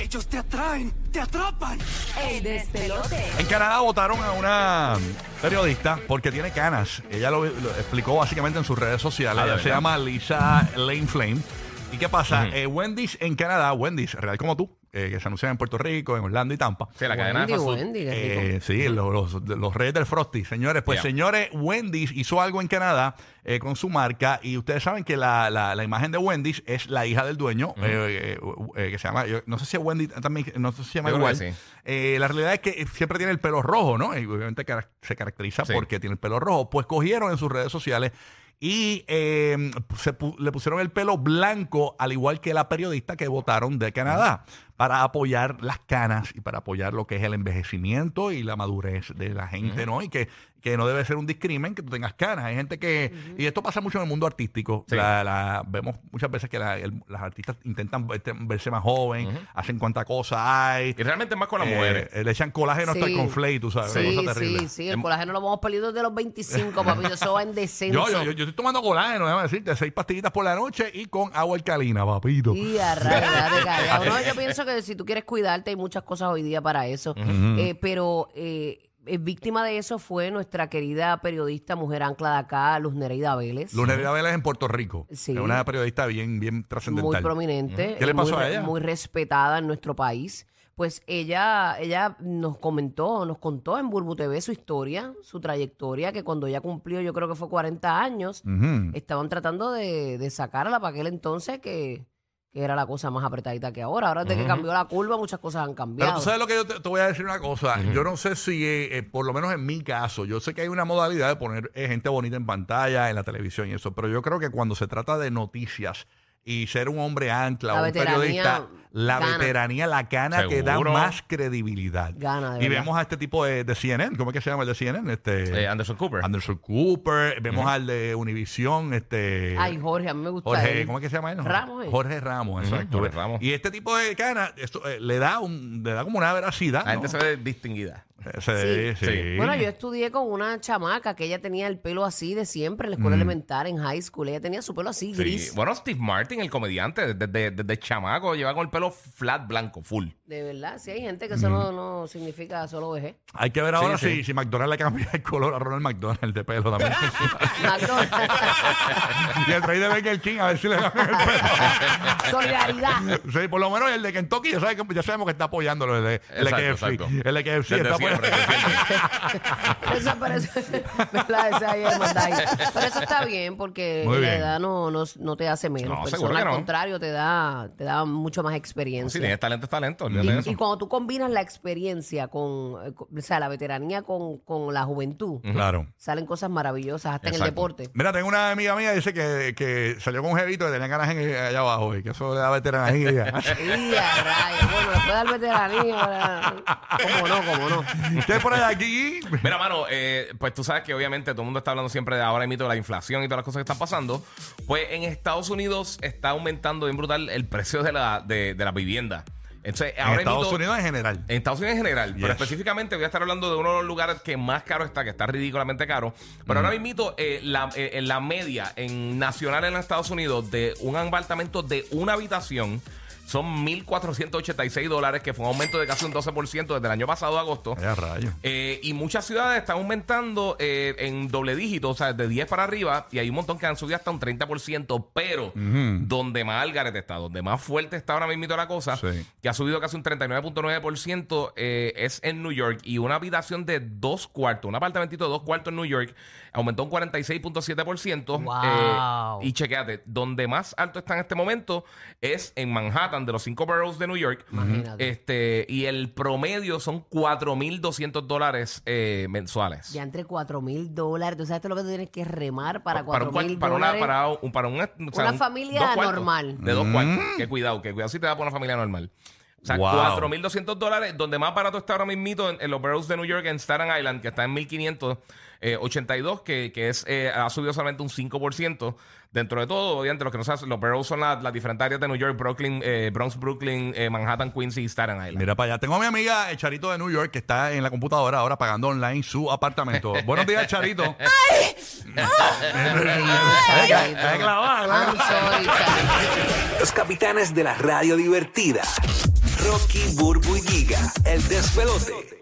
Ellos te atraen, te atrapan. El despelote. En Canadá votaron a una periodista porque tiene canas. Ella lo, lo explicó básicamente en sus redes sociales. Ah, ¿de Ella se llama Lisa Lane Flame. ¿Y qué pasa? Eh, Wendy's en Canadá, Wendy's, real como tú, eh, que se anuncian en Puerto Rico, en Orlando y Tampa. Sí, la cadena de Wendy, fast food. Wendy, qué rico. Eh, sí, los, los- los reyes del Frosty. Señores, pues Yeah. señores, Wendy's hizo algo en Canadá eh, con su marca y ustedes saben que la, la- la imagen de Wendy's es la hija del dueño, eh, eh, eh, que se llama, yo no sé si es Wendy también, no sé si se llama Yo creo igual. que sí. Eh, la realidad es que siempre tiene el pelo rojo, ¿no? Y obviamente cara- se caracteriza Sí. porque tiene el pelo rojo. Pues cogieron en sus redes sociales y eh, se pu- le pusieron el pelo blanco, al igual que la periodista que votaron de Canadá, para apoyar las canas y para apoyar lo que es el envejecimiento y la madurez de la gente, ¿no? Y que, que no debe ser un discrimen que tú tengas canas. Hay gente que, y esto pasa mucho en el mundo artístico, Sí. La- la- vemos muchas veces que la- el- las artistas intentan verte- verse más joven, hacen cuanta cosa hay. Y realmente es más con las Eh, mujeres. le echan colágeno hasta el Sí. conflate, tú sabes, Sí, una cosa terrible. sí, sí. El Em- colágeno lo vamos perdiendo desde los 25, papito. Eso va en descenso. Yo, yo, yo, yo estoy tomando colágeno, déjame decirte, seis pastillitas por la noche y con agua alcalina, papito. Y a. No, yo pienso que si tú quieres cuidarte, hay muchas cosas hoy día para eso. Eh, pero eh, eh, víctima de eso fue nuestra querida periodista, mujer ancla de acá, Luz Nereida Vélez. Luz Nereida Vélez en Puerto Rico. Sí. Es una periodista bien, bien trascendental. muy prominente. ¿Qué le eh, pasó muy, a ella? Muy respetada en nuestro país. Pues ella, ella nos comentó, nos contó en Burbu TV su historia, su trayectoria, que cuando ella cumplió, yo creo que fue 40 años, Ujú. estaban tratando de, de sacarla para aquel entonces que, que era la cosa más apretadita que ahora. Ahora desde que cambió la curva, muchas cosas han Pero cambiado. tú sabes lo que yo te, te voy a decir una cosa. Yo no sé si, eh, eh, por lo menos en mi caso, yo sé que hay una modalidad de poner eh, gente bonita en pantalla, en la televisión y eso, pero yo creo que cuando se trata de noticias y ser un hombre ancla La o un veteranía periodista, la gana. veteranía, la cana que da más credibilidad. Gana, de y vemos a este tipo de, de CNN, ¿cómo es que se llama el de CNN? Este, Eh, Anderson Cooper. Anderson Cooper, vemos al de Univision, este Ay, Jorge, a mí me gusta Jorge, él. ¿cómo es que se llama él? Ramos, ¿eh? Jorge Ramos, exacto. Jorge Ramos. Y este tipo de cana, esto eh, le da un, le da como una veracidad. La gente ¿no? se ve distinguida. Sí, sí. Sí. Bueno, yo estudié con una chamaca que ella tenía el pelo así de siempre en la escuela elemental, en high school. Ella tenía su pelo así, Sí. gris. Bueno, Steve Martin, el comediante, desde, desde chamaco, lleva con el pelo flat blanco, full. De verdad, sí hay gente que eso no, no significa solo vejez. Hay que ver ahora Sí, si, sí. si McDonald's le cambia el color a Ronald McDonald de pelo también. McDonald's. y el rey de Burger King a ver si le cambian el pelo. Solidaridad. Sí, por lo menos el de Kentucky ya, sabe que- ya sabemos que está apoyándolo. El de, el de Exacto, KFC. exacto. El de KFC Desde está apoyando. Eso, pero eso, ¿verdad? Ese ahí es mandai. Pero eso está bien porque Muy la bien. edad no, no, no te hace menos No, persona. que Al no. contrario, te da, te da mucho más Si experiencia. tienes talento, es talento. olvídate de y, eso. y cuando tú combinas la experiencia con, eh, con- o sea, la veteranía con, con la juventud, Claro. salen cosas maravillosas hasta en el Exacto. deporte. Mira, tengo una amiga mía que dice que, que salió con un jevito y tenía ganas en, allá abajo y que eso le da veteranía. Y a rayos. Bueno, después del veteranía, ¿verdad? ¿cómo no? ¿Cómo no? Usted por allá aquí. Mira, mano, eh, pues tú sabes que obviamente todo el mundo está hablando siempre de ahora mito de la inflación y todas las cosas que están pasando. Pues en Estados Unidos está aumentando bien brutal el precio de la, de, de la vivienda. Entonces, En ahora Estados mito- Unidos en general. En Estados Unidos en general, pero específicamente voy a estar hablando de uno de los lugares que más caro está, que está ridículamente caro. Pero ahora mismo, eh, la, eh, la media en nacional en Estados Unidos de un apartamento de una habitación son 1.486 dólares, que fue un aumento de casi un 12% desde el año pasado, agosto. Vaya rayo. Eh, y muchas ciudades están aumentando eh, en doble dígito, o sea, de 10 para arriba, y hay un montón que han subido hasta un 30%, pero donde más algarete está, donde más fuerte está ahora mismo la cosa, Sí. que ha subido casi un 39.9%, eh, es en New York, y una habitación de dos cuartos, un apartamentito de dos cuartos en New York, aumentó un 46.7%. Wow. eh, y chequeate, donde más alto está en este momento es en Manhattan, de los cinco boroughs de New York. Imagínate. Este, y el promedio son 4.200 dólares eh, mensuales. Ya entre 4 mil dólares. ¿Tú sabes todo lo que tú tienes que remar para para, 4 un cuar- mil para una, dólares? para un, para un- o sea, Una un- familia normal. De dos cuartos. Que cuidado, que cuidado si te da para una familia normal. O sea, Wow. 4.200 dólares, donde más barato está ahora mismito en, en los boroughs de New York, en Staten Island, que está en 1.582, que, que es, eh, ha subido solamente un 5%. Dentro de todo, obviamente, los que no saben, los boroughs son las, diferentes áreas de New York, Brooklyn, eh, Bronx, Brooklyn, eh, Manhattan, Queens y Staten Island. Mira para allá. Tengo a mi amiga el Charito de New York que está en la computadora ahora pagando online su apartamento. Buenos días, Charito. Charlie. Los capitanes de la radio divertida. Rocky, Burbu y Giga, el despelote.